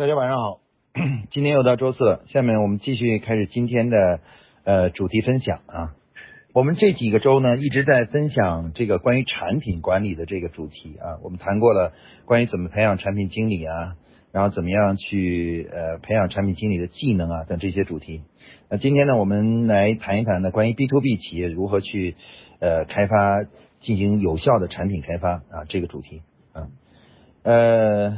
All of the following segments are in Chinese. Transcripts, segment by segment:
大家晚上好，今天又到周四了，下面我们继续开始今天的呃主题分享啊。我们这几个周呢一直在分享这个关于产品管理的这个主题啊，我们谈过了关于怎么培养产品经理啊，然后怎么样去呃培养产品经理的技能啊等这些主题。那今天呢，我们来谈一谈呢关于 B to B 企业如何去呃开发进行有效的产品开发啊这个主题啊呃。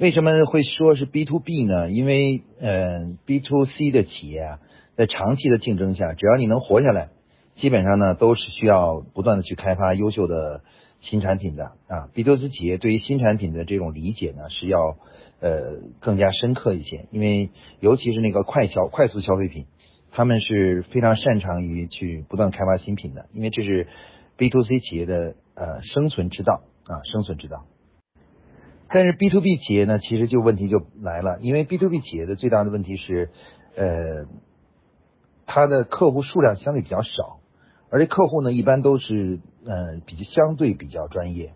为什么会说是 B to B 呢？因为，嗯，B to C 的企业啊，在长期的竞争下，只要你能活下来，基本上呢都是需要不断的去开发优秀的新产品的啊。B to C 企业对于新产品的这种理解呢，是要呃更加深刻一些，因为尤其是那个快消快速消费品，他们是非常擅长于去不断开发新品的，因为这是 B to C 企业的呃生存之道啊，生存之道。但是 B to B 企业呢，其实就问题就来了，因为 B to B 企业的最大的问题是，呃，它的客户数量相对比较少，而且客户呢一般都是呃比较相对比较专业，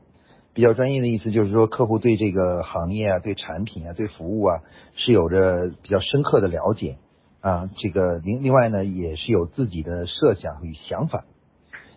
比较专业的意思就是说客户对这个行业啊、对产品啊、对服务啊是有着比较深刻的了解啊，这个另另外呢也是有自己的设想与想法。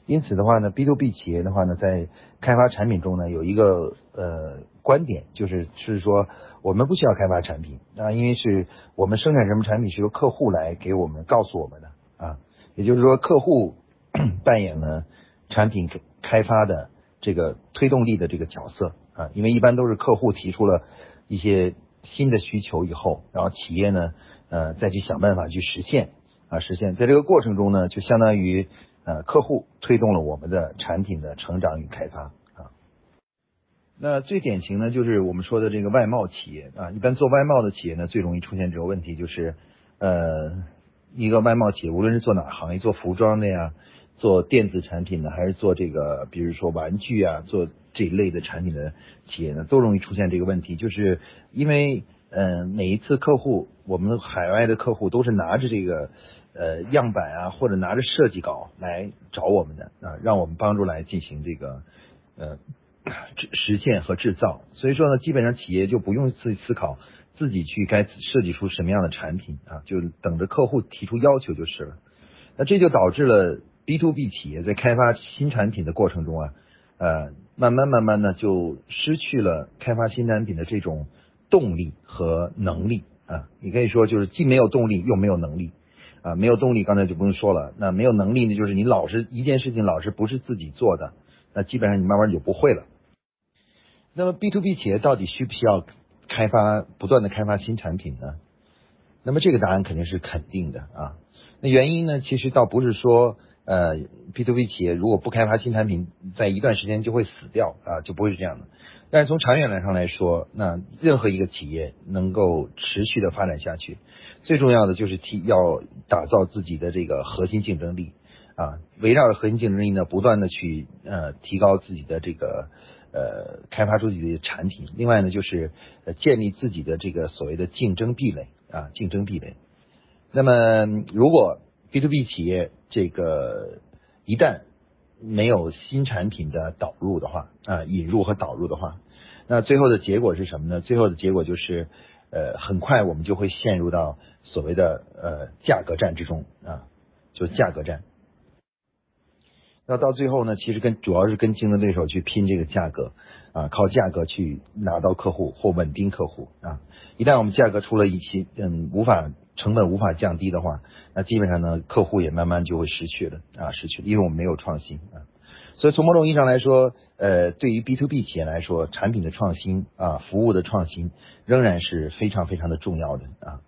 因此的话呢，B to B 企业的话呢，在开发产品中呢，有一个呃观点，就是是说我们不需要开发产品。啊，因为是我们生产什么产品是由客户来给我们告诉我们的啊，也就是说客户 扮演了产品开发的这个推动力的这个角色啊，因为一般都是客户提出了一些新的需求以后，然后企业呢呃再去想办法去实现啊实现，在这个过程中呢，就相当于。呃，客户推动了我们的产品的成长与开发啊。那最典型呢，就是我们说的这个外贸企业啊。一般做外贸的企业呢，最容易出现这个问题，就是呃，一个外贸企业，无论是做哪行业，做服装的呀，做电子产品的，还是做这个，比如说玩具啊，做这一类的产品的企业呢，都容易出现这个问题，就是因为嗯，每一次客户，我们海外的客户都是拿着这个。呃，样板啊，或者拿着设计稿来找我们的啊，让我们帮助来进行这个呃实现和制造。所以说呢，基本上企业就不用自己思考自己去该设计出什么样的产品啊，就等着客户提出要求就是了。那这就导致了 B to B 企业在开发新产品的过程中啊，呃，慢慢慢慢的就失去了开发新产品的这种动力和能力啊。你可以说就是既没有动力又没有能力。啊，没有动力，刚才就不用说了。那没有能力呢，就是你老是一件事情老是不是自己做的，那基本上你慢慢就不会了。那么 B to B 企业到底需不需要开发不断的开发新产品呢？那么这个答案肯定是肯定的啊。那原因呢，其实倒不是说呃 B to B 企业如果不开发新产品，在一段时间就会死掉啊，就不会是这样的。但是从长远来上来说，那任何一个企业能够持续的发展下去。最重要的就是提要打造自己的这个核心竞争力啊，围绕着核心竞争力呢，不断的去呃提高自己的这个呃开发出自己的产品。另外呢，就是建立自己的这个所谓的竞争壁垒啊，竞争壁垒。那么如果 B to B 企业这个一旦没有新产品的导入的话啊，引入和导入的话，那最后的结果是什么呢？最后的结果就是呃，很快我们就会陷入到。所谓的呃价格战之中啊，就价格战。那到最后呢，其实跟主要是跟竞争对手去拼这个价格啊，靠价格去拿到客户或稳定客户啊。一旦我们价格出了一些嗯无法成本无法降低的话，那基本上呢客户也慢慢就会失去了啊，失去，因为我们没有创新啊。所以从某种意义上来说，呃，对于 B to B 企业来说，产品的创新啊，服务的创新仍然是非常非常的重要的啊。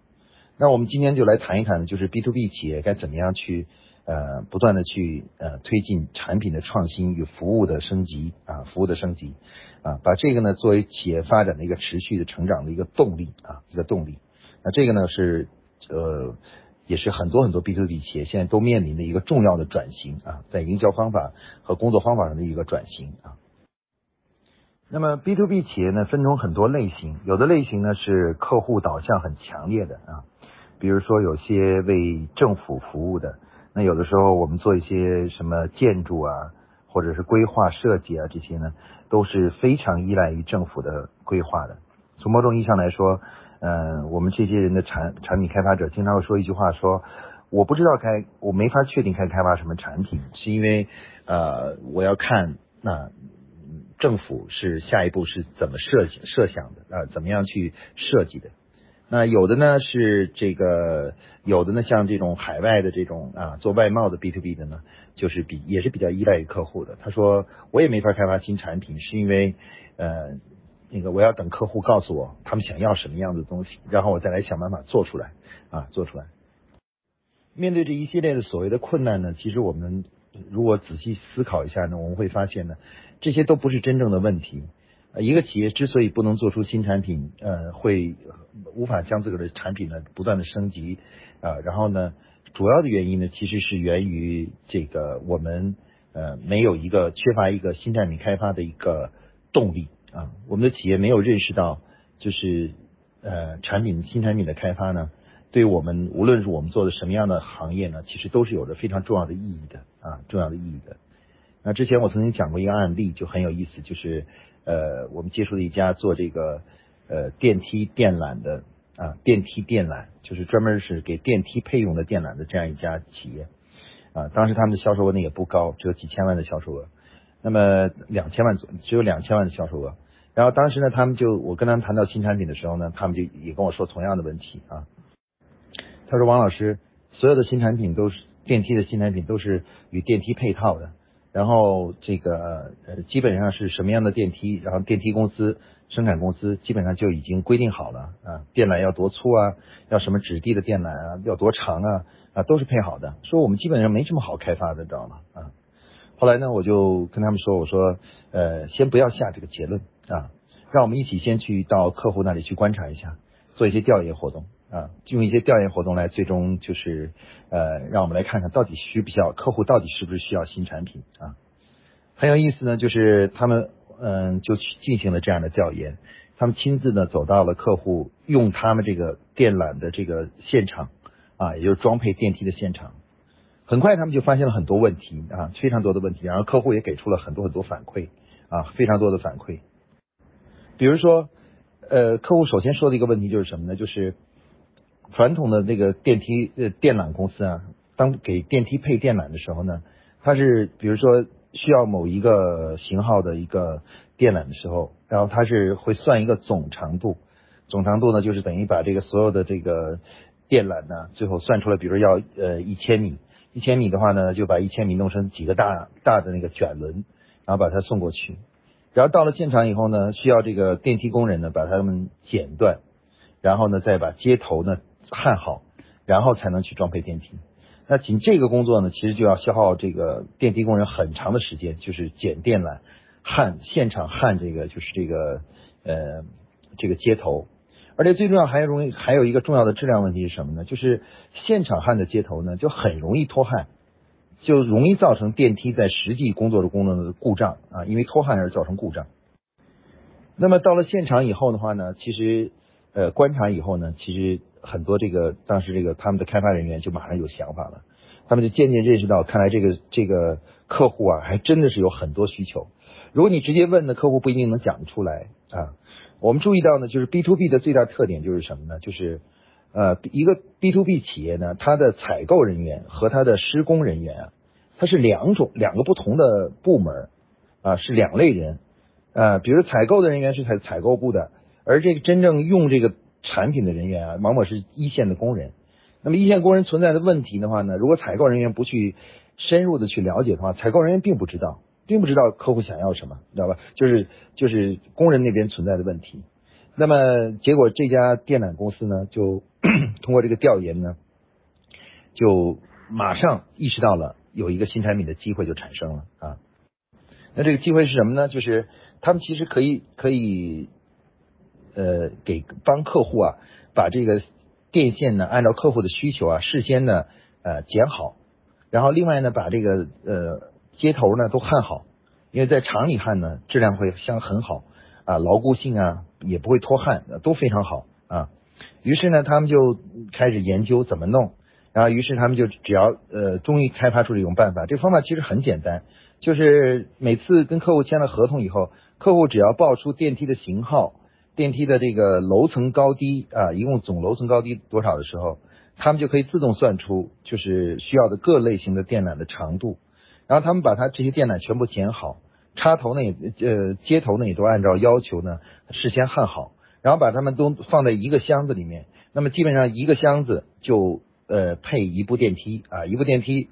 那我们今天就来谈一谈，就是 B to B 企业该怎么样去呃不断的去呃推进产品的创新与服务的升级啊，服务的升级啊，把这个呢作为企业发展的一个持续的成长的一个动力啊，一个动力。那这个呢是呃也是很多很多 B to B 企业现在都面临的一个重要的转型啊，在营销方法和工作方法上的一个转型啊。那么 B to B 企业呢分成很多类型，有的类型呢是客户导向很强烈的啊。比如说有些为政府服务的，那有的时候我们做一些什么建筑啊，或者是规划设计啊，这些呢都是非常依赖于政府的规划的。从某种意义上来说，呃，我们这些人的产产品开发者经常会说一句话，说我不知道该，我没法确定该开发什么产品，是因为呃，我要看那政府是下一步是怎么设设想的啊，怎么样去设计的。那有的呢是这个，有的呢像这种海外的这种啊做外贸的 B to B 的呢，就是比也是比较依赖于客户的。他说我也没法开发新产品，是因为呃那个我要等客户告诉我他们想要什么样的东西，然后我再来想办法做出来啊做出来。面对这一系列的所谓的困难呢，其实我们如果仔细思考一下呢，我们会发现呢，这些都不是真正的问题。一个企业之所以不能做出新产品，呃，会无法将自个儿的产品呢不断的升级啊，然后呢，主要的原因呢其实是源于这个我们呃没有一个缺乏一个新产品开发的一个动力啊，我们的企业没有认识到就是呃产品新产品的开发呢，对于我们无论是我们做的什么样的行业呢，其实都是有着非常重要的意义的啊，重要的意义的。那之前我曾经讲过一个案例，就很有意思，就是。呃，我们接触的一家做这个呃电梯电缆的啊，电梯电缆就是专门是给电梯配用的电缆的这样一家企业啊。当时他们的销售额呢也不高，只有几千万的销售额，那么两千万左只有两千万的销售额。然后当时呢，他们就我跟他们谈到新产品的时候呢，他们就也跟我说同样的问题啊。他说王老师，所有的新产品都是电梯的新产品都是与电梯配套的。然后这个呃基本上是什么样的电梯，然后电梯公司生产公司基本上就已经规定好了啊，电缆要多粗啊，要什么质地的电缆啊，要多长啊啊都是配好的。说我们基本上没什么好开发的，知道吗？啊，后来呢我就跟他们说，我说呃先不要下这个结论啊，让我们一起先去到客户那里去观察一下，做一些调研活动。啊，用一些调研活动来，最终就是呃，让我们来看看到底需不需要客户到底是不是需要新产品啊？很有意思呢，就是他们嗯就去进行了这样的调研，他们亲自呢走到了客户用他们这个电缆的这个现场啊，也就是装配电梯的现场，很快他们就发现了很多问题啊，非常多的问题，然后客户也给出了很多很多反馈啊，非常多的反馈，比如说呃，客户首先说的一个问题就是什么呢？就是传统的那个电梯呃电缆公司啊，当给电梯配电缆的时候呢，它是比如说需要某一个型号的一个电缆的时候，然后它是会算一个总长度，总长度呢就是等于把这个所有的这个电缆呢，最后算出来，比如要呃一千米，一千米的话呢，就把一千米弄成几个大大的那个卷轮，然后把它送过去，然后到了现场以后呢，需要这个电梯工人呢把它们剪断，然后呢再把接头呢。焊好，然后才能去装配电梯。那仅这个工作呢，其实就要消耗这个电梯工人很长的时间，就是剪电缆、焊现场焊这个，就是这个呃这个接头。而且最重要还容易还有一个重要的质量问题是什么呢？就是现场焊的接头呢，就很容易脱焊，就容易造成电梯在实际工作的功能的故障啊，因为脱焊而造成故障。那么到了现场以后的话呢，其实呃观察以后呢，其实。很多这个当时这个他们的开发人员就马上有想法了，他们就渐渐认识到，看来这个这个客户啊，还真的是有很多需求。如果你直接问呢，客户不一定能讲得出来啊。我们注意到呢，就是 B to B 的最大特点就是什么呢？就是呃，一个 B to B 企业呢，它的采购人员和它的施工人员啊，它是两种两个不同的部门啊，是两类人啊。比如采购的人员是采采购部的，而这个真正用这个。产品的人员啊，往往是一线的工人。那么一线工人存在的问题的话呢，如果采购人员不去深入的去了解的话，采购人员并不知道，并不知道客户想要什么，知道吧？就是就是工人那边存在的问题。那么结果这家电缆公司呢，就 通过这个调研呢，就马上意识到了有一个新产品的机会就产生了啊。那这个机会是什么呢？就是他们其实可以可以。呃，给帮客户啊，把这个电线呢，按照客户的需求啊，事先呢呃剪好，然后另外呢，把这个呃接头呢都焊好，因为在厂里焊呢，质量会相很好啊，牢固性啊也不会脱焊，都非常好啊。于是呢，他们就开始研究怎么弄，然后于是他们就只要呃，终于开发出这种办法。这个方法其实很简单，就是每次跟客户签了合同以后，客户只要报出电梯的型号。电梯的这个楼层高低啊，一共总楼层高低多少的时候，他们就可以自动算出就是需要的各类型的电缆的长度，然后他们把它这些电缆全部剪好，插头呢也呃接头呢也都按照要求呢事先焊好，然后把它们都放在一个箱子里面，那么基本上一个箱子就呃配一部电梯啊，一部电梯。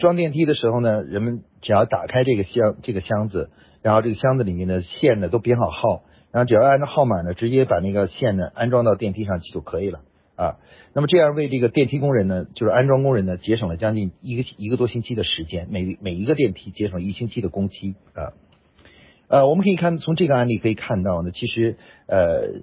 装电梯的时候呢，人们只要打开这个箱这个箱子，然后这个箱子里面的线呢都编好号，然后只要按照号码呢，直接把那个线呢安装到电梯上去就可以了啊。那么这样为这个电梯工人呢，就是安装工人呢，节省了将近一个一个多星期的时间，每每一个电梯节省一星期的工期啊。呃，我们可以看从这个案例可以看到呢，其实呃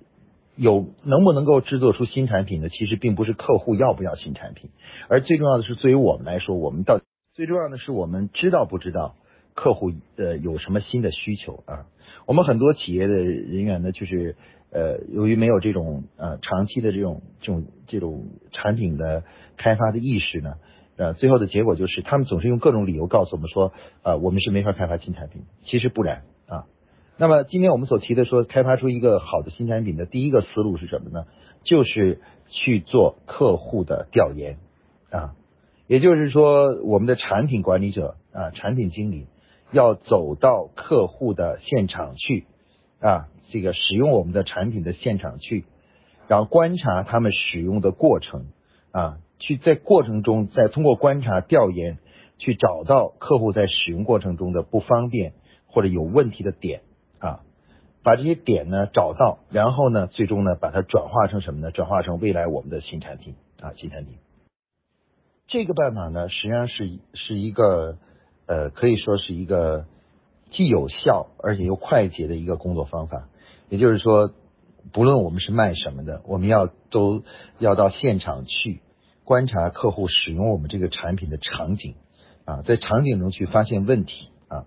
有能不能够制作出新产品呢？其实并不是客户要不要新产品，而最重要的是，对于我们来说，我们到最重要的是，我们知道不知道客户呃有什么新的需求啊？我们很多企业的人员呢，就是呃，由于没有这种呃长期的这种这种这种产品的开发的意识呢，呃，最后的结果就是他们总是用各种理由告诉我们说，呃，我们是没法开发新产品。其实不然啊。那么今天我们所提的说，开发出一个好的新产品的第一个思路是什么呢？就是去做客户的调研啊。也就是说，我们的产品管理者啊，产品经理要走到客户的现场去啊，这个使用我们的产品的现场去，然后观察他们使用的过程啊，去在过程中再通过观察调研，去找到客户在使用过程中的不方便或者有问题的点啊，把这些点呢找到，然后呢，最终呢把它转化成什么呢？转化成未来我们的新产品啊，新产品。这个办法呢，实际上是是一个呃，可以说是一个既有效而且又快捷的一个工作方法。也就是说，不论我们是卖什么的，我们要都要到现场去观察客户使用我们这个产品的场景啊，在场景中去发现问题啊。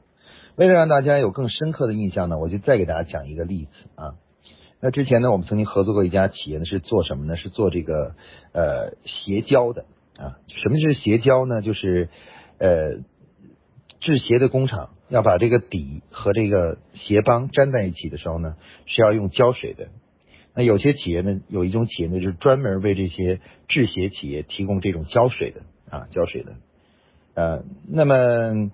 为了让大家有更深刻的印象呢，我就再给大家讲一个例子啊。那之前呢，我们曾经合作过一家企业呢，是做什么呢？是做这个呃鞋胶的。啊，什么是鞋胶呢？就是呃制鞋的工厂要把这个底和这个鞋帮粘在一起的时候呢，是要用胶水的。那有些企业呢，有一种企业呢，就是专门为这些制鞋企业提供这种胶水的啊，胶水的。呃，那么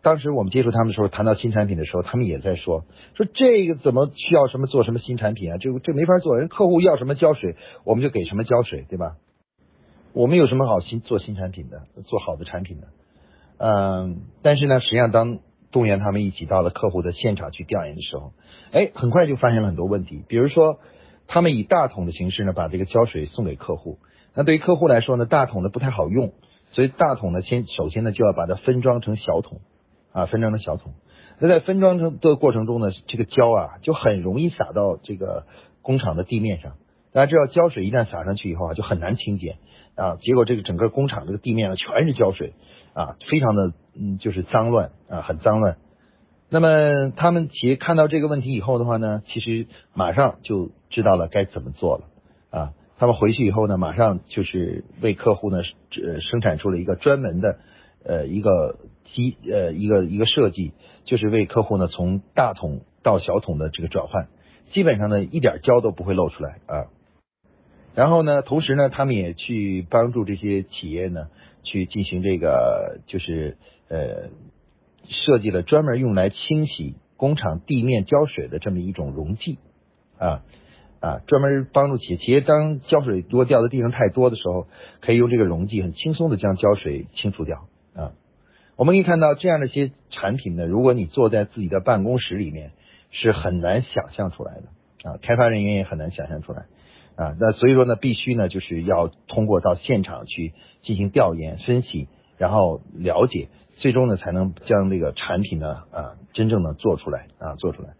当时我们接触他们的时候，谈到新产品的时候，他们也在说，说这个怎么需要什么做什么新产品啊？这个这没法做，人客户要什么胶水，我们就给什么胶水，对吧？我们有什么好新做新产品的，做好的产品的？嗯，但是呢，实际上当动员他们一起到了客户的现场去调研的时候，哎，很快就发现了很多问题。比如说，他们以大桶的形式呢，把这个胶水送给客户。那对于客户来说呢，大桶呢不太好用，所以大桶呢先首先呢就要把它分装成小桶啊，分装成小桶。那在分装成的过程中呢，这个胶啊就很容易洒到这个工厂的地面上。大家知道，胶水一旦洒上去以后啊，就很难清洁。啊，结果这个整个工厂这个地面呢全是胶水啊，非常的嗯就是脏乱啊，很脏乱。那么他们企业看到这个问题以后的话呢，其实马上就知道了该怎么做了啊。他们回去以后呢，马上就是为客户呢呃生产出了一个专门的呃一个机呃一个一个设计，就是为客户呢从大桶到小桶的这个转换，基本上呢一点胶都不会露出来啊。然后呢，同时呢，他们也去帮助这些企业呢，去进行这个，就是呃，设计了专门用来清洗工厂地面胶水的这么一种溶剂啊啊，专门帮助企业，企业当胶水多掉在地上太多的时候，可以用这个溶剂很轻松的将胶水清除掉啊。我们可以看到这样的一些产品呢，如果你坐在自己的办公室里面，是很难想象出来的啊，开发人员也很难想象出来。啊，那所以说呢，必须呢，就是要通过到现场去进行调研、分析，然后了解，最终呢，才能将这个产品呢，啊，真正的做出来啊，做出来。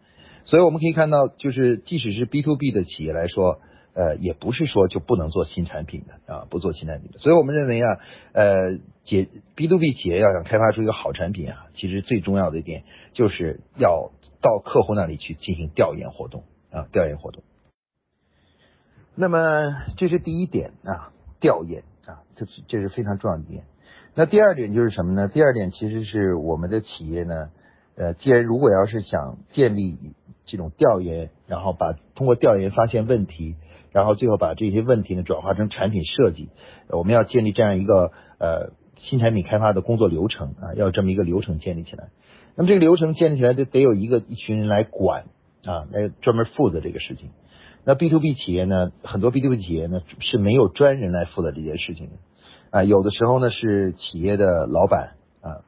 所以我们可以看到，就是即使是 B to B 的企业来说，呃，也不是说就不能做新产品的啊，不做新产品的。所以我们认为啊，呃，解 B to B 企业要想开发出一个好产品啊，其实最重要的一点就是要到客户那里去进行调研活动啊，调研活动。那么这是第一点啊，调研啊，这是这是非常重要的一点。那第二点就是什么呢？第二点其实是我们的企业呢，呃，既然如果要是想建立这种调研，然后把通过调研发现问题，然后最后把这些问题呢转化成产品设计。我们要建立这样一个呃新产品开发的工作流程啊，要这么一个流程建立起来。那么这个流程建立起来，得得有一个一群人来管啊，来专门负责这个事情。那 B to B 企业呢，很多 B to B 企业呢是没有专人来负责这件事情的啊，有的时候呢是企业的老板啊，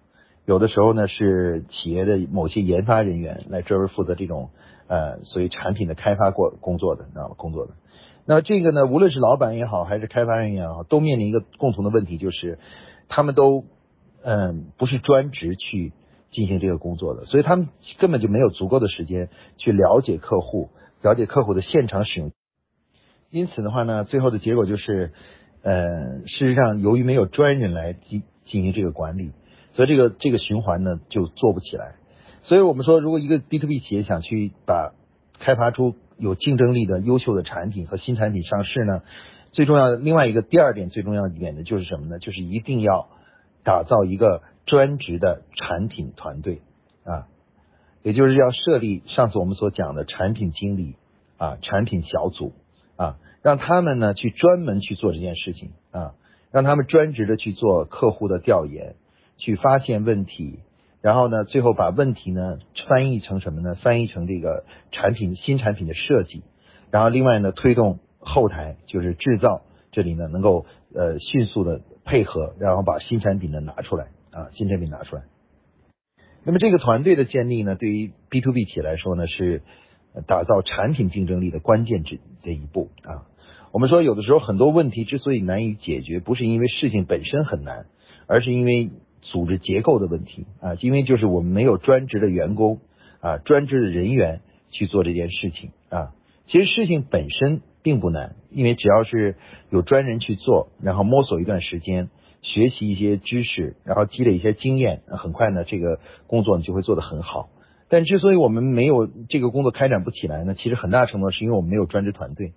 有的时候呢是企业的某些研发人员来专门负责这种呃所谓产品的开发过工作的，知道吗？工作的。那这个呢，无论是老板也好，还是开发人员也好，都面临一个共同的问题，就是他们都嗯不是专职去进行这个工作的，所以他们根本就没有足够的时间去了解客户。了解客户的现场使用，因此的话呢，最后的结果就是，呃，事实上由于没有专人来进进行这个管理，所以这个这个循环呢就做不起来。所以我们说，如果一个 B to B 企业想去把开发出有竞争力的优秀的产品和新产品上市呢，最重要的另外一个第二点最重要一点呢就是什么呢？就是一定要打造一个专职的产品团队啊。也就是要设立上次我们所讲的产品经理啊，产品小组啊，让他们呢去专门去做这件事情啊，让他们专职的去做客户的调研，去发现问题，然后呢，最后把问题呢翻译成什么呢？翻译成这个产品新产品的设计，然后另外呢推动后台就是制造这里呢能够呃迅速的配合，然后把新产品呢拿出来啊，新产品拿出来。那么这个团队的建立呢，对于 B to B 企业来说呢，是打造产品竞争力的关键之这一步啊。我们说，有的时候很多问题之所以难以解决，不是因为事情本身很难，而是因为组织结构的问题啊。因为就是我们没有专职的员工啊，专职的人员去做这件事情啊。其实事情本身并不难，因为只要是有专人去做，然后摸索一段时间。学习一些知识，然后积累一些经验，很快呢，这个工作你就会做得很好。但之所以我们没有这个工作开展不起来呢，其实很大程度是因为我们没有专职团队。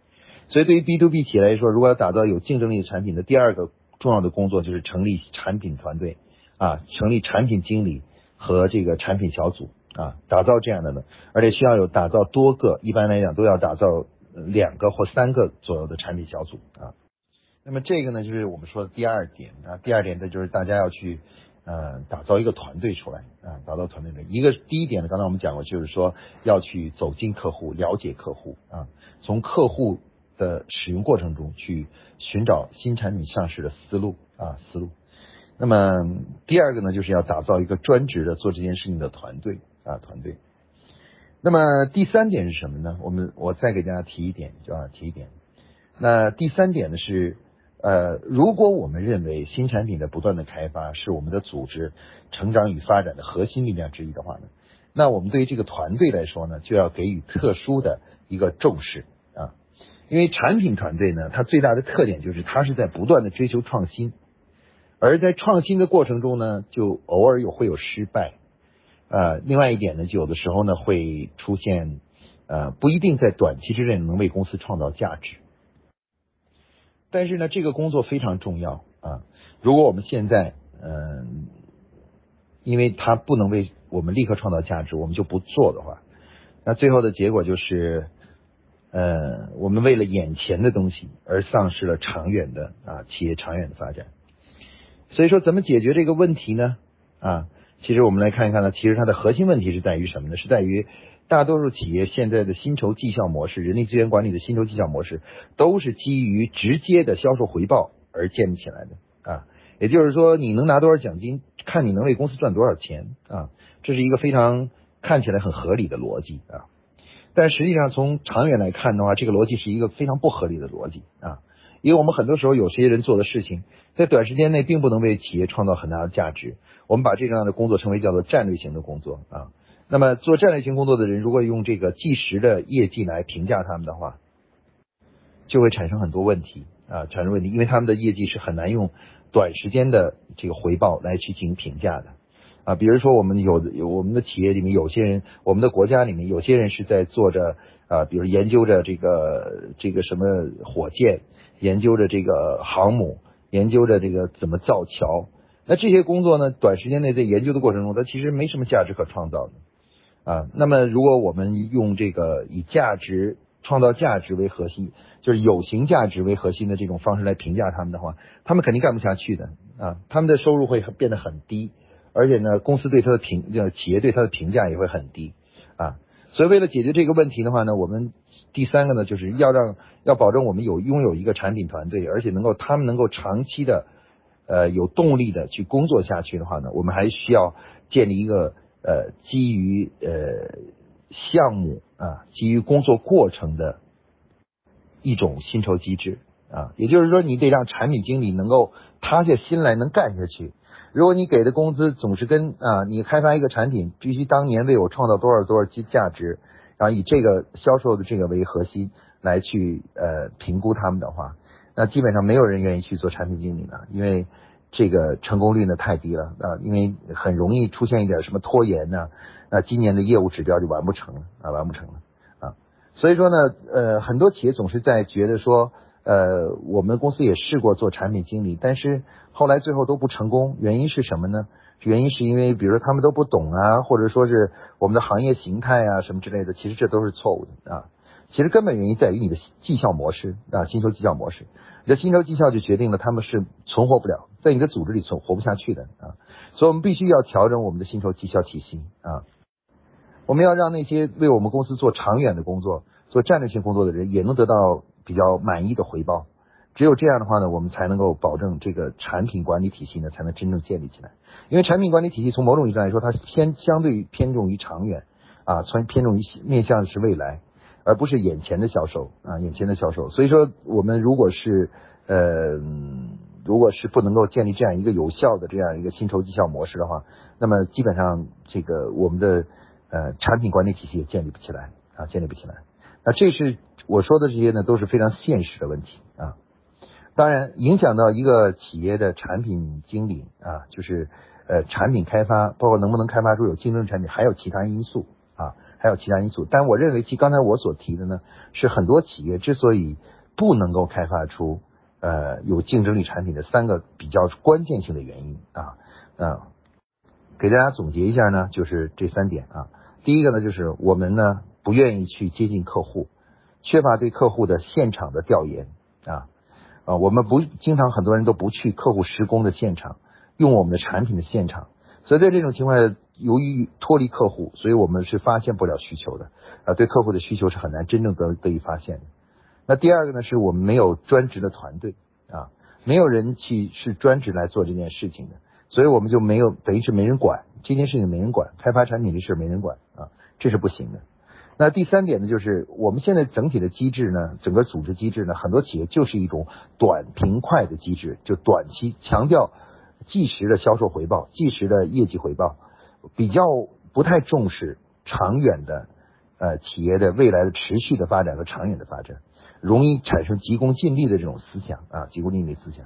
所以对于 B to B 企业来说，如果要打造有竞争力的产品的第二个重要的工作就是成立产品团队啊，成立产品经理和这个产品小组啊，打造这样的呢，而且需要有打造多个，一般来讲都要打造两个或三个左右的产品小组啊。那么这个呢，就是我们说的第二点啊。第二点呢，就是大家要去呃打造一个团队出来啊，打造团队的一个第一点呢，刚才我们讲过，就是说要去走进客户，了解客户啊，从客户的使用过程中去寻找新产品上市的思路啊思路。那么第二个呢，就是要打造一个专职的做这件事情的团队啊团队。那么第三点是什么呢？我们我再给大家提一点，就啊提一点。那第三点呢是。呃，如果我们认为新产品的不断的开发是我们的组织成长与发展的核心力量之一的话呢，那我们对于这个团队来说呢，就要给予特殊的一个重视啊，因为产品团队呢，它最大的特点就是它是在不断的追求创新，而在创新的过程中呢，就偶尔有会有失败，呃，另外一点呢，就有的时候呢会出现呃不一定在短期之内能为公司创造价值。但是呢，这个工作非常重要啊！如果我们现在嗯，因为它不能为我们立刻创造价值，我们就不做的话，那最后的结果就是，呃，我们为了眼前的东西而丧失了长远的啊企业长远的发展。所以说，怎么解决这个问题呢？啊，其实我们来看一看呢，其实它的核心问题是在于什么呢？是在于。大多数企业现在的薪酬绩效模式，人力资源管理的薪酬绩效模式，都是基于直接的销售回报而建立起来的啊。也就是说，你能拿多少奖金，看你能为公司赚多少钱啊。这是一个非常看起来很合理的逻辑啊。但实际上，从长远来看的话，这个逻辑是一个非常不合理的逻辑啊。因为我们很多时候有些人做的事情，在短时间内并不能为企业创造很大的价值。我们把这样的工作称为叫做战略型的工作啊。那么做战略性工作的人，如果用这个计时的业绩来评价他们的话，就会产生很多问题啊，产生问题，因为他们的业绩是很难用短时间的这个回报来去进行评价的啊。比如说，我们有有我们的企业里面有些人，我们的国家里面有些人是在做着啊，比如研究着这个这个什么火箭，研究着这个航母，研究着这个怎么造桥。那这些工作呢，短时间内在研究的过程中，它其实没什么价值可创造的。啊。那么如果我们用这个以价值创造价值为核心，就是有形价值为核心的这种方式来评价他们的话，他们肯定干不下去的啊。他们的收入会变得很低，而且呢，公司对他的评，呃，企业对他的评价也会很低啊。所以为了解决这个问题的话呢，我们第三个呢，就是要让要保证我们有拥有一个产品团队，而且能够他们能够长期的。呃，有动力的去工作下去的话呢，我们还需要建立一个呃基于呃项目啊，基于工作过程的一种薪酬机制啊。也就是说，你得让产品经理能够塌下心来能干下去。如果你给的工资总是跟啊，你开发一个产品必须当年为我创造多少多少价价值，然后以这个销售的这个为核心来去呃评估他们的话。那基本上没有人愿意去做产品经理的，因为这个成功率呢太低了啊，因为很容易出现一点什么拖延呢，那今年的业务指标就完不成了啊，完不成了啊。所以说呢，呃，很多企业总是在觉得说，呃，我们公司也试过做产品经理，但是后来最后都不成功，原因是什么呢？原因是因为比如说他们都不懂啊，或者说是我们的行业形态啊什么之类的，其实这都是错误的啊。其实根本原因在于你的绩效模式啊，薪酬绩效模式，你的薪酬绩效就决定了他们是存活不了，在你的组织里存活不下去的啊，所以我们必须要调整我们的薪酬绩效体系啊，我们要让那些为我们公司做长远的工作、做战略性工作的人也能得到比较满意的回报，只有这样的话呢，我们才能够保证这个产品管理体系呢才能真正建立起来，因为产品管理体系从某种意义上来说，它是偏相对于偏重于长远啊，从偏重于面向的是未来。而不是眼前的销售啊，眼前的销售。所以说，我们如果是呃，如果是不能够建立这样一个有效的这样一个薪酬绩效模式的话，那么基本上这个我们的呃产品管理体系也建立不起来啊，建立不起来。那这是我说的这些呢，都是非常现实的问题啊。当然，影响到一个企业的产品经理啊，就是呃产品开发，包括能不能开发出有竞争产品，还有其他因素啊。还有其他因素，但我认为，其刚才我所提的呢，是很多企业之所以不能够开发出呃有竞争力产品的三个比较关键性的原因啊啊，给大家总结一下呢，就是这三点啊。第一个呢，就是我们呢不愿意去接近客户，缺乏对客户的现场的调研啊啊，我们不经常很多人都不去客户施工的现场，用我们的产品的现场，所以在这种情况下。由于脱离客户，所以我们是发现不了需求的啊，对客户的需求是很难真正得得以发现的。那第二个呢，是我们没有专职的团队啊，没有人去是专职来做这件事情的，所以我们就没有等于是没人管这件事情，没人管开发产品这事没人管啊，这是不行的。那第三点呢，就是我们现在整体的机制呢，整个组织机制呢，很多企业就是一种短平快的机制，就短期强调即时的销售回报、即时的业绩回报。比较不太重视长远的呃企业的未来的持续的发展和长远的发展，容易产生急功近利的这种思想啊，急功近利思想。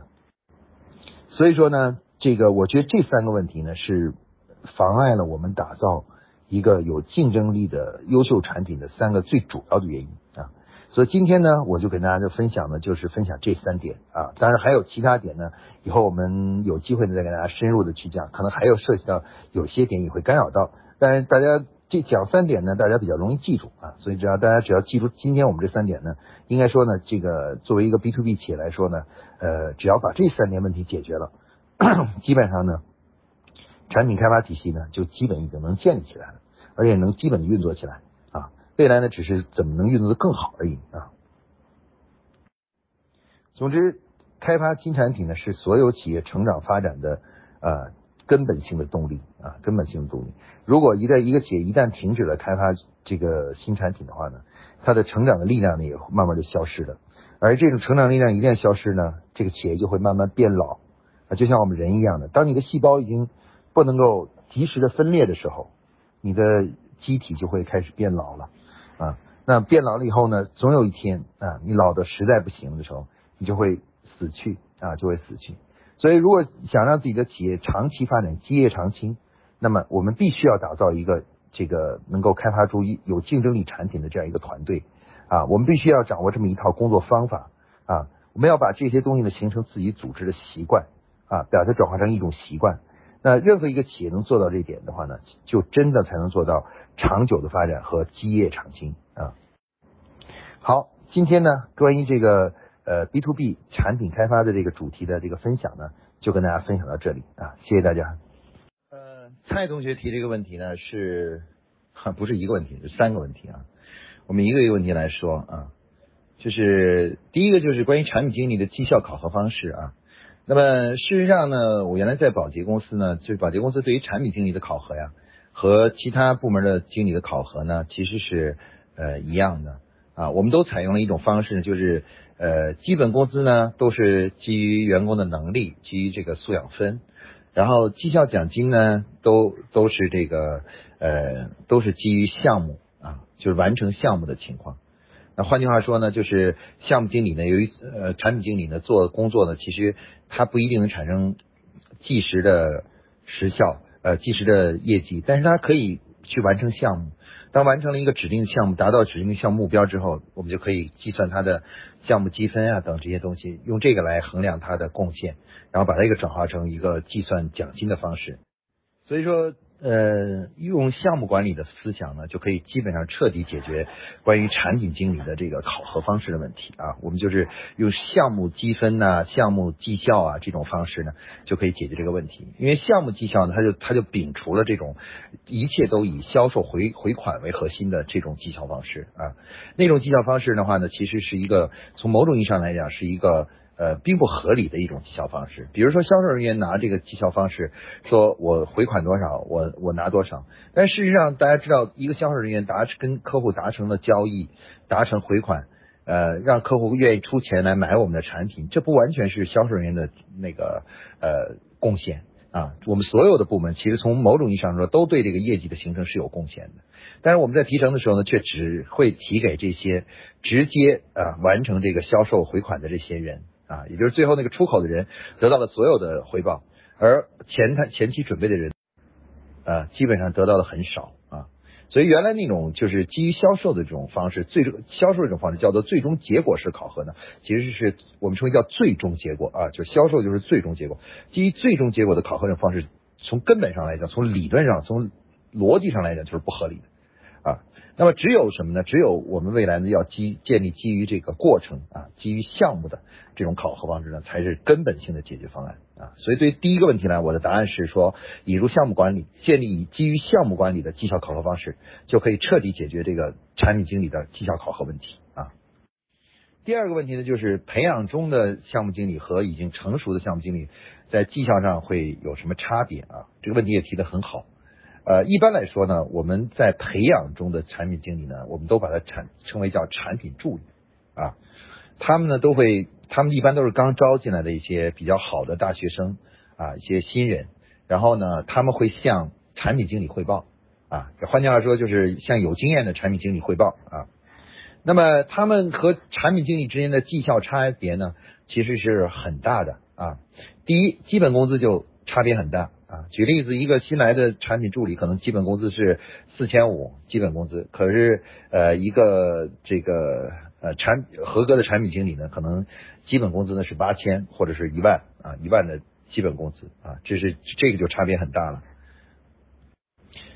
所以说呢，这个我觉得这三个问题呢是妨碍了我们打造一个有竞争力的优秀产品的三个最主要的原因啊。所以今天呢，我就跟大家就分享的就是分享这三点啊，当然还有其他点呢，以后我们有机会呢再给大家深入的去讲，可能还有涉及到有些点也会干扰到，但是大家这讲三点呢，大家比较容易记住啊，所以只要大家只要记住今天我们这三点呢，应该说呢，这个作为一个 B to B 企业来说呢，呃，只要把这三点问题解决了，基本上呢，产品开发体系呢就基本已经能建立起来了，而且能基本的运作起来啊。未来呢，只是怎么能运作的更好而已啊。总之，开发新产品呢，是所有企业成长发展的呃根本性的动力啊，根本性的动力。如果一旦一个企业一旦停止了开发这个新产品的话呢，它的成长的力量呢也慢慢就消失了。而这种成长力量一旦消失呢，这个企业就会慢慢变老啊，就像我们人一样的，当你的细胞已经不能够及时的分裂的时候，你的机体就会开始变老了。啊，那变老了以后呢，总有一天啊，你老的实在不行的时候，你就会死去啊，就会死去。所以，如果想让自己的企业长期发展、基业长青，那么我们必须要打造一个这个能够开发出一有竞争力产品的这样一个团队啊。我们必须要掌握这么一套工作方法啊。我们要把这些东西呢形成自己组织的习惯啊，把它转化成一种习惯。那任何一个企业能做到这一点的话呢，就真的才能做到长久的发展和基业长青啊。好，今天呢，关于这个呃 B to B 产品开发的这个主题的这个分享呢，就跟大家分享到这里啊，谢谢大家。呃，蔡同学提这个问题呢，是不是一个问题，是三个问题啊？我们一个一个问题来说啊，就是第一个就是关于产品经理的绩效考核方式啊。那么事实上呢，我原来在保洁公司呢，就是保洁公司对于产品经理的考核呀，和其他部门的经理的考核呢，其实是呃一样的啊。我们都采用了一种方式，就是呃基本工资呢都是基于员工的能力，基于这个素养分，然后绩效奖金呢都都是这个呃都是基于项目啊。就是完成项目的情况。那换句话说呢，就是项目经理呢，由于呃产品经理呢做工作呢，其实他不一定能产生即时的时效，呃即时的业绩，但是他可以去完成项目。当完成了一个指定项目，达到指定项目目标之后，我们就可以计算它的项目积分啊等这些东西，用这个来衡量它的贡献，然后把这个转化成一个计算奖金的方式。所以说。呃，用项目管理的思想呢，就可以基本上彻底解决关于产品经理的这个考核方式的问题啊。我们就是用项目积分呐、项目绩效啊这种方式呢，就可以解决这个问题。因为项目绩效呢，它就它就摒除了这种一切都以销售回回款为核心的这种绩效方式啊。那种绩效方式的话呢，其实是一个从某种意义上来讲是一个。呃，并不合理的一种绩效方式。比如说，销售人员拿这个绩效方式，说我回款多少，我我拿多少。但事实上，大家知道，一个销售人员达跟客户达成了交易，达成回款，呃，让客户愿意出钱来买我们的产品，这不完全是销售人员的那个呃贡献啊。我们所有的部门，其实从某种意义上说，都对这个业绩的形成是有贡献的。但是我们在提成的时候呢，却只会提给这些直接啊完成这个销售回款的这些人。啊，也就是最后那个出口的人得到了所有的回报，而前台前期准备的人，啊，基本上得到的很少啊。所以原来那种就是基于销售的这种方式，最终销售这种方式叫做最终结果式考核呢，其实是我们称为叫最终结果啊，就销售就是最终结果。基于最终结果的考核这种方式，从根本上来讲，从理论上，从逻辑上来讲就是不合理的。那么只有什么呢？只有我们未来呢要基建立基于这个过程啊，基于项目的这种考核方式呢，才是根本性的解决方案啊。所以对第一个问题呢，我的答案是说，引入项目管理，建立以基于项目管理的绩效考核方式，就可以彻底解决这个产品经理的绩效考核问题啊。第二个问题呢，就是培养中的项目经理和已经成熟的项目经理在绩效上会有什么差别啊？这个问题也提得很好。呃，一般来说呢，我们在培养中的产品经理呢，我们都把它产称为叫产品助理啊。他们呢都会，他们一般都是刚招进来的一些比较好的大学生啊，一些新人。然后呢，他们会向产品经理汇报啊，换句话说就是向有经验的产品经理汇报啊。那么他们和产品经理之间的绩效差别呢，其实是很大的啊。第一，基本工资就差别很大。啊，举例子，一个新来的产品助理可能基本工资是四千五，基本工资，可是呃一个这个呃产合格的产品经理呢，可能基本工资呢是八千或者是一万啊，一万的基本工资啊，这是这个就差别很大了。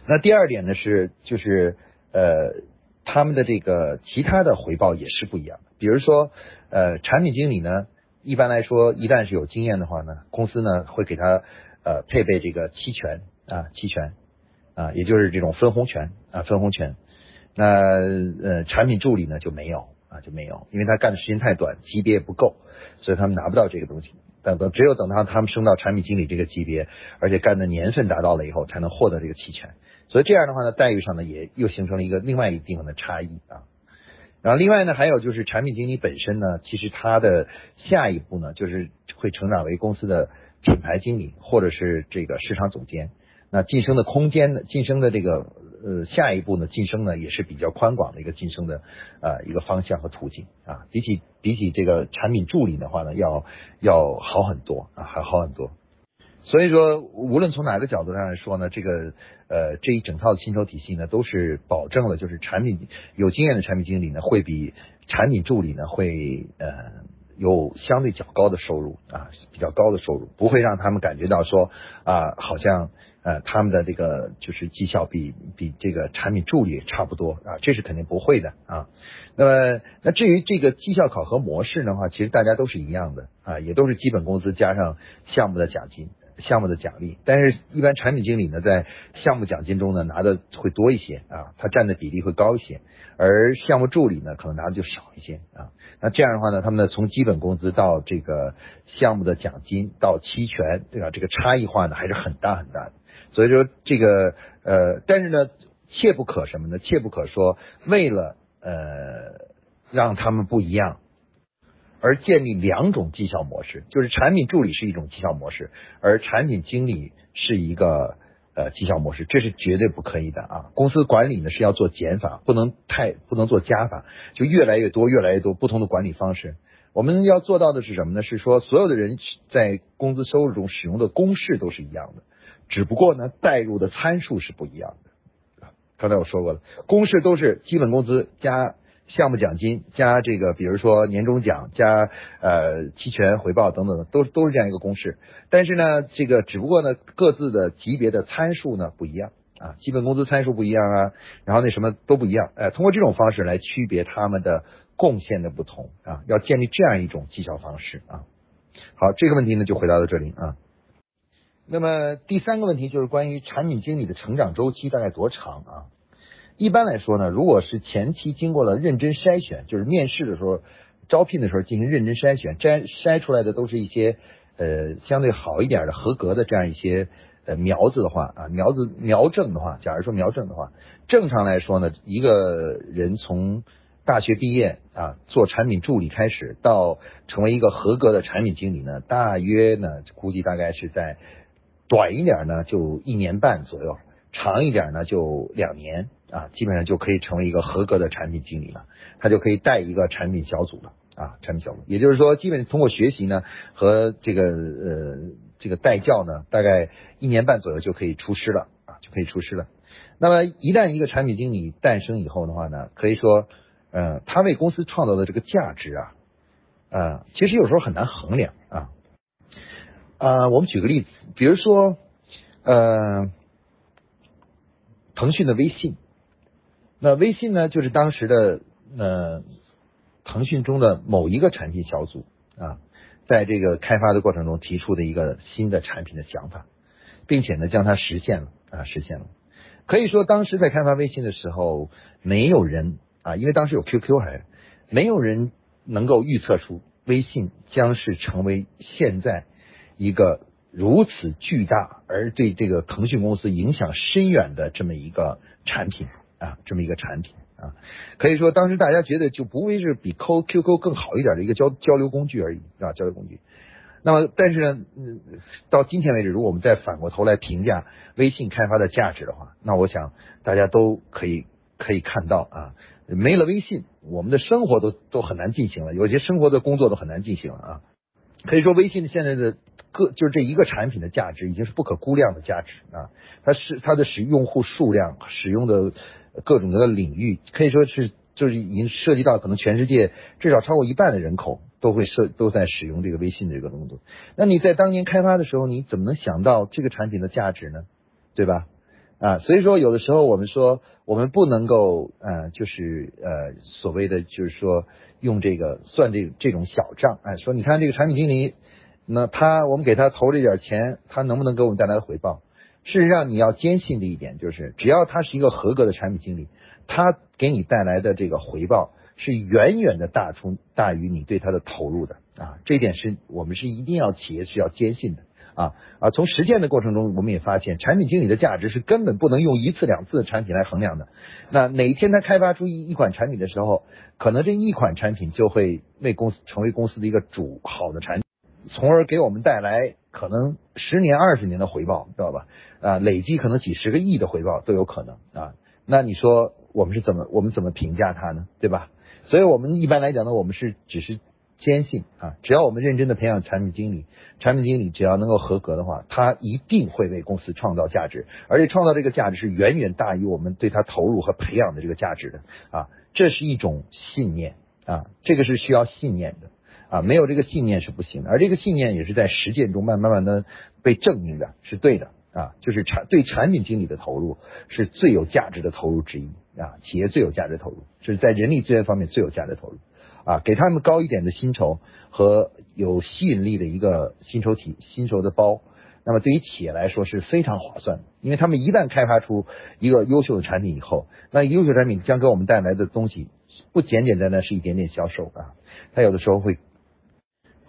那第二点呢是就是呃他们的这个其他的回报也是不一样的，比如说呃产品经理呢，一般来说一旦是有经验的话呢，公司呢会给他。呃，配备这个期权啊，期权啊，也就是这种分红权啊，分红权。那呃，产品助理呢就没有啊，就没有，因为他干的时间太短，级别也不够，所以他们拿不到这个东西。等等，只有等到他们升到产品经理这个级别，而且干的年份达到了以后，才能获得这个期权。所以这样的话呢，待遇上呢也又形成了一个另外一个地方的差异啊。然后另外呢，还有就是产品经理本身呢，其实他的下一步呢，就是会成长为公司的。品牌经理或者是这个市场总监，那晋升的空间呢？晋升的这个呃下一步呢？晋升呢也是比较宽广的一个晋升的呃一个方向和途径啊。比起比起这个产品助理的话呢，要要好很多啊，还好很多。所以说，无论从哪个角度上来说呢，这个呃这一整套的薪酬体系呢，都是保证了就是产品有经验的产品经理呢，会比产品助理呢会呃有相对较高的收入啊，比较高的收入，不会让他们感觉到说啊，好像呃他们的这个就是绩效比比这个产品助理差不多啊，这是肯定不会的啊。那么那至于这个绩效考核模式的话，其实大家都是一样的啊，也都是基本工资加上项目的奖金。项目的奖励，但是一般产品经理呢，在项目奖金中呢拿的会多一些啊，他占的比例会高一些，而项目助理呢可能拿的就少一些啊。那这样的话呢，他们呢从基本工资到这个项目的奖金到期权，对吧？这个差异化呢还是很大很大的。所以说这个呃，但是呢，切不可什么呢？切不可说为了呃让他们不一样。而建立两种绩效模式，就是产品助理是一种绩效模式，而产品经理是一个呃绩效模式，这是绝对不可以的啊！公司管理呢是要做减法，不能太不能做加法，就越来越多越来越多不同的管理方式。我们要做到的是什么呢？是说所有的人在工资收入中使用的公式都是一样的，只不过呢代入的参数是不一样的。刚才我说过了，公式都是基本工资加。项目奖金加这个，比如说年终奖加呃期权回报等等的，都都是这样一个公式。但是呢，这个只不过呢，各自的级别的参数呢不一样啊，基本工资参数不一样啊，然后那什么都不一样。哎，通过这种方式来区别他们的贡献的不同啊，要建立这样一种绩效方式啊。好，这个问题呢就回答到这里啊。那么第三个问题就是关于产品经理的成长周期大概多长啊？一般来说呢，如果是前期经过了认真筛选，就是面试的时候、招聘的时候进行认真筛选，筛筛出来的都是一些呃相对好一点的、合格的这样一些呃苗子的话啊，苗子苗正的话，假如说苗正的话，正常来说呢，一个人从大学毕业啊做产品助理开始，到成为一个合格的产品经理呢，大约呢估计大概是在短一点呢就一年半左右，长一点呢就两年。啊，基本上就可以成为一个合格的产品经理了，他就可以带一个产品小组了啊，产品小组，也就是说，基本通过学习呢和这个呃这个带教呢，大概一年半左右就可以出师了啊，就可以出师了。那么一旦一个产品经理诞生以后的话呢，可以说，呃，他为公司创造的这个价值啊，呃，其实有时候很难衡量啊。啊，我们举个例子，比如说，呃，腾讯的微信。那微信呢，就是当时的呃腾讯中的某一个产品小组啊，在这个开发的过程中提出的一个新的产品的想法，并且呢将它实现了啊实现了。可以说当时在开发微信的时候，没有人啊，因为当时有 QQ 还没有人能够预测出微信将是成为现在一个如此巨大而对这个腾讯公司影响深远的这么一个产品。啊，这么一个产品啊，可以说当时大家觉得就不会是比 Q Q Q 更好一点的一个交交流工具而已啊，交流工具。那么，但是呢，到今天为止，如果我们再反过头来评价微信开发的价值的话，那我想大家都可以可以看到啊，没了微信，我们的生活都都很难进行了，有些生活的工作都很难进行了啊。可以说，微信现在的各就是这一个产品的价值已经是不可估量的价值啊，它是它的使用户数量使用的。各种各的领域可以说是就是已经涉及到可能全世界至少超过一半的人口都会设都在使用这个微信这个动作。那你在当年开发的时候，你怎么能想到这个产品的价值呢？对吧？啊，所以说有的时候我们说我们不能够呃就是呃所谓的就是说用这个算这这种小账，哎，说你看这个产品经理，那他我们给他投这点钱，他能不能给我们带来回报？事实上，你要坚信的一点就是，只要他是一个合格的产品经理，他给你带来的这个回报是远远的大出大于你对他的投入的啊！这一点是我们是一定要企业是要坚信的啊啊！从实践的过程中，我们也发现，产品经理的价值是根本不能用一次两次的产品来衡量的。那哪一天他开发出一一款产品的时候，可能这一款产品就会为公司成为公司的一个主好的产品，从而给我们带来可能十年二十年的回报，知道吧？啊，累计可能几十个亿的回报都有可能啊。那你说我们是怎么我们怎么评价它呢？对吧？所以我们一般来讲呢，我们是只是坚信啊，只要我们认真的培养产品经理，产品经理只要能够合格的话，他一定会为公司创造价值，而且创造这个价值是远远大于我们对他投入和培养的这个价值的啊。这是一种信念啊，这个是需要信念的啊，没有这个信念是不行的，而这个信念也是在实践中慢慢慢的被证明的，是对的啊，就是产对产品经理的投入是最有价值的投入之一啊，企业最有价值投入是在人力资源方面最有价值投入啊，给他们高一点的薪酬和有吸引力的一个薪酬体薪酬的包，那么对于企业来说是非常划算的，因为他们一旦开发出一个优秀的产品以后，那优秀产品将给我们带来的东西不简简单单是一点点销售啊，它有的时候会。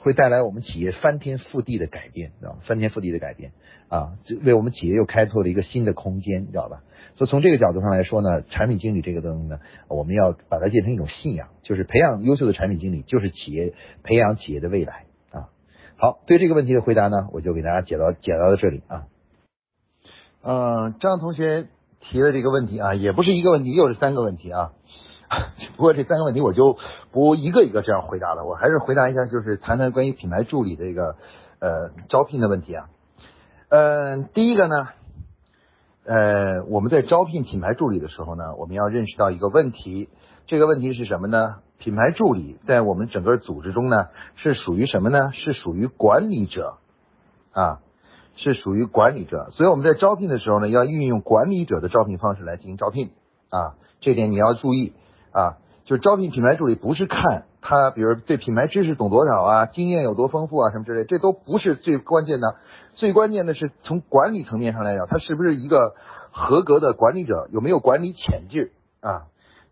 会带来我们企业翻天覆地的改变，知道吗？翻天覆地的改变啊，就为我们企业又开拓了一个新的空间，知道吧？所以从这个角度上来说呢，产品经理这个东西呢，我们要把它变成一种信仰，就是培养优秀的产品经理，就是企业培养企业的未来啊。好，对这个问题的回答呢，我就给大家解到解答到这里啊。嗯，张同学提的这个问题啊，也不是一个问题，又是三个问题啊。不过这三个问题我就不一个一个这样回答了，我还是回答一下，就是谈谈关于品牌助理这个呃招聘的问题啊。嗯，第一个呢，呃，我们在招聘品牌助理的时候呢，我们要认识到一个问题，这个问题是什么呢？品牌助理在我们整个组织中呢，是属于什么呢？是属于管理者啊，是属于管理者，所以我们在招聘的时候呢，要运用管理者的招聘方式来进行招聘啊，这点你要注意。啊，就是招聘品牌助理，不是看他，比如对品牌知识懂多少啊，经验有多丰富啊，什么之类，这都不是最关键的。最关键的是从管理层面上来讲，他是不是一个合格的管理者，有没有管理潜质啊？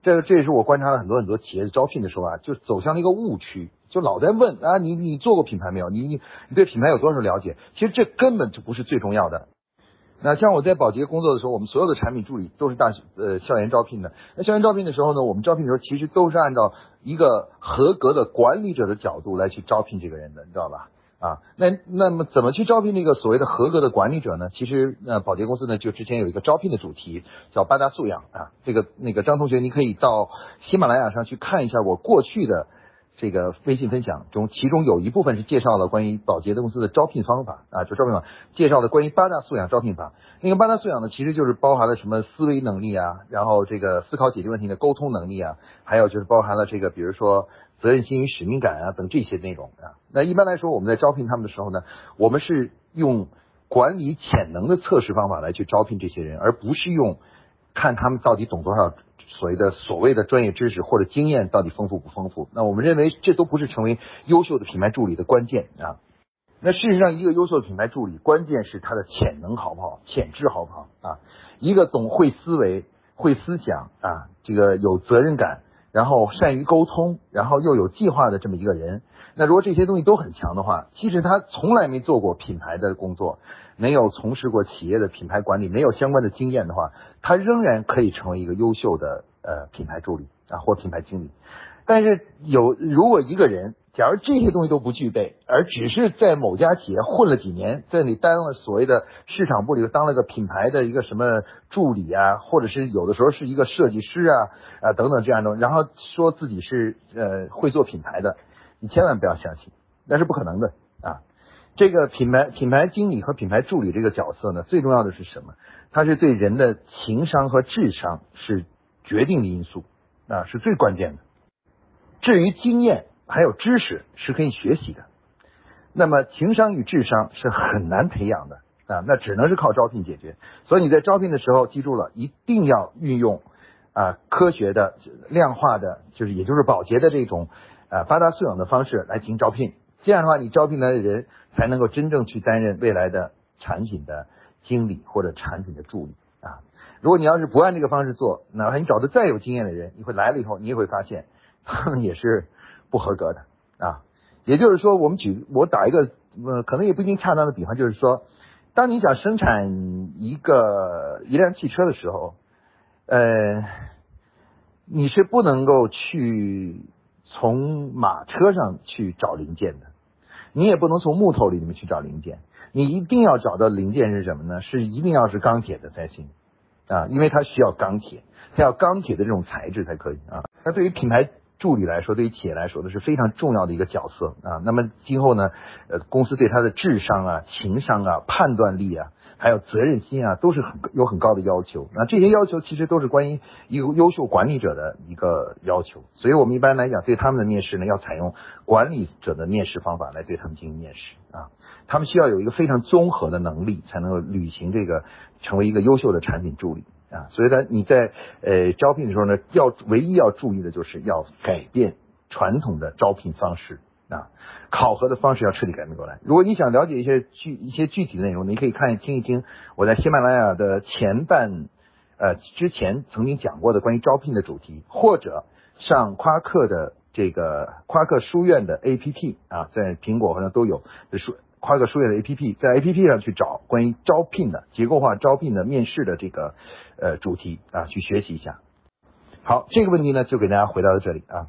这这也是我观察了很多很多企业招聘的时候啊，就走向了一个误区，就老在问啊，你你做过品牌没有？你你你对品牌有多少了解？其实这根本就不是最重要的。那像我在保洁工作的时候，我们所有的产品助理都是大呃校园招聘的。那校园招聘的时候呢，我们招聘的时候其实都是按照一个合格的管理者的角度来去招聘这个人的，你知道吧？啊，那那么怎么去招聘那个所谓的合格的管理者呢？其实呃，保洁公司呢就之前有一个招聘的主题叫八大素养啊。这个那个张同学，你可以到喜马拉雅上去看一下我过去的。这个微信分享中，其中有一部分是介绍了关于保洁的公司的招聘方法啊，就招聘法介绍了关于八大素养招聘法。那个八大素养呢，其实就是包含了什么思维能力啊，然后这个思考解决问题的沟通能力啊，还有就是包含了这个比如说责任心与使命感啊等这些内容啊。那一般来说，我们在招聘他们的时候呢，我们是用管理潜能的测试方法来去招聘这些人，而不是用看他们到底懂多少。所谓的所谓的专业知识或者经验到底丰富不丰富？那我们认为这都不是成为优秀的品牌助理的关键啊。那事实上，一个优秀的品牌助理，关键是他的潜能好不好，潜质好不好啊？一个懂会思维、会思想啊，这个有责任感，然后善于沟通，然后又有计划的这么一个人，那如果这些东西都很强的话，即使他从来没做过品牌的工作。没有从事过企业的品牌管理，没有相关的经验的话，他仍然可以成为一个优秀的呃品牌助理啊或品牌经理。但是有如果一个人，假如这些东西都不具备，而只是在某家企业混了几年，在里当了所谓的市场部里头当了个品牌的一个什么助理啊，或者是有的时候是一个设计师啊啊等等这样的，然后说自己是呃会做品牌的，你千万不要相信，那是不可能的啊。这个品牌品牌经理和品牌助理这个角色呢，最重要的是什么？它是对人的情商和智商是决定的因素啊，是最关键的。至于经验还有知识是可以学习的，那么情商与智商是很难培养的啊，那只能是靠招聘解决。所以你在招聘的时候，记住了一定要运用啊科学的量化的，就是也就是保洁的这种啊八大素养的方式来进行招聘。这样的话，你招聘来的人才能够真正去担任未来的产品的经理或者产品的助理啊。如果你要是不按这个方式做，哪怕你找的再有经验的人，你会来了以后，你也会发现他们也是不合格的啊。也就是说，我们举我打一个呃，可能也不一定恰当的比方，就是说，当你想生产一个一辆汽车的时候，呃，你是不能够去从马车上去找零件的。你也不能从木头里面去找零件，你一定要找到零件是什么呢？是一定要是钢铁的才行啊，因为它需要钢铁，它要钢铁的这种材质才可以啊。那对于品牌助理来说，对于企业来说，呢是非常重要的一个角色啊。那么今后呢，呃，公司对他的智商啊、情商啊、判断力啊，还有责任心啊，都是很有很高的要求。那这些要求其实都是关于一个优秀管理者的一个要求。所以我们一般来讲，对他们的面试呢，要采用管理者的面试方法来对他们进行面试啊。他们需要有一个非常综合的能力，才能够履行这个成为一个优秀的产品助理啊。所以呢，你在呃招聘的时候呢，要唯一要注意的就是要改变传统的招聘方式。考核的方式要彻底改变过来。如果你想了解一些具一些具体的内容，你可以看听一听我在喜马拉雅的前半呃之前曾经讲过的关于招聘的主题，或者上夸克的这个夸克书院的 APP 啊，在苹果好像都有书夸克书院的 APP，在 APP 上去找关于招聘的结构化招聘的面试的这个呃主题啊，去学习一下。好，这个问题呢就给大家回答到这里啊。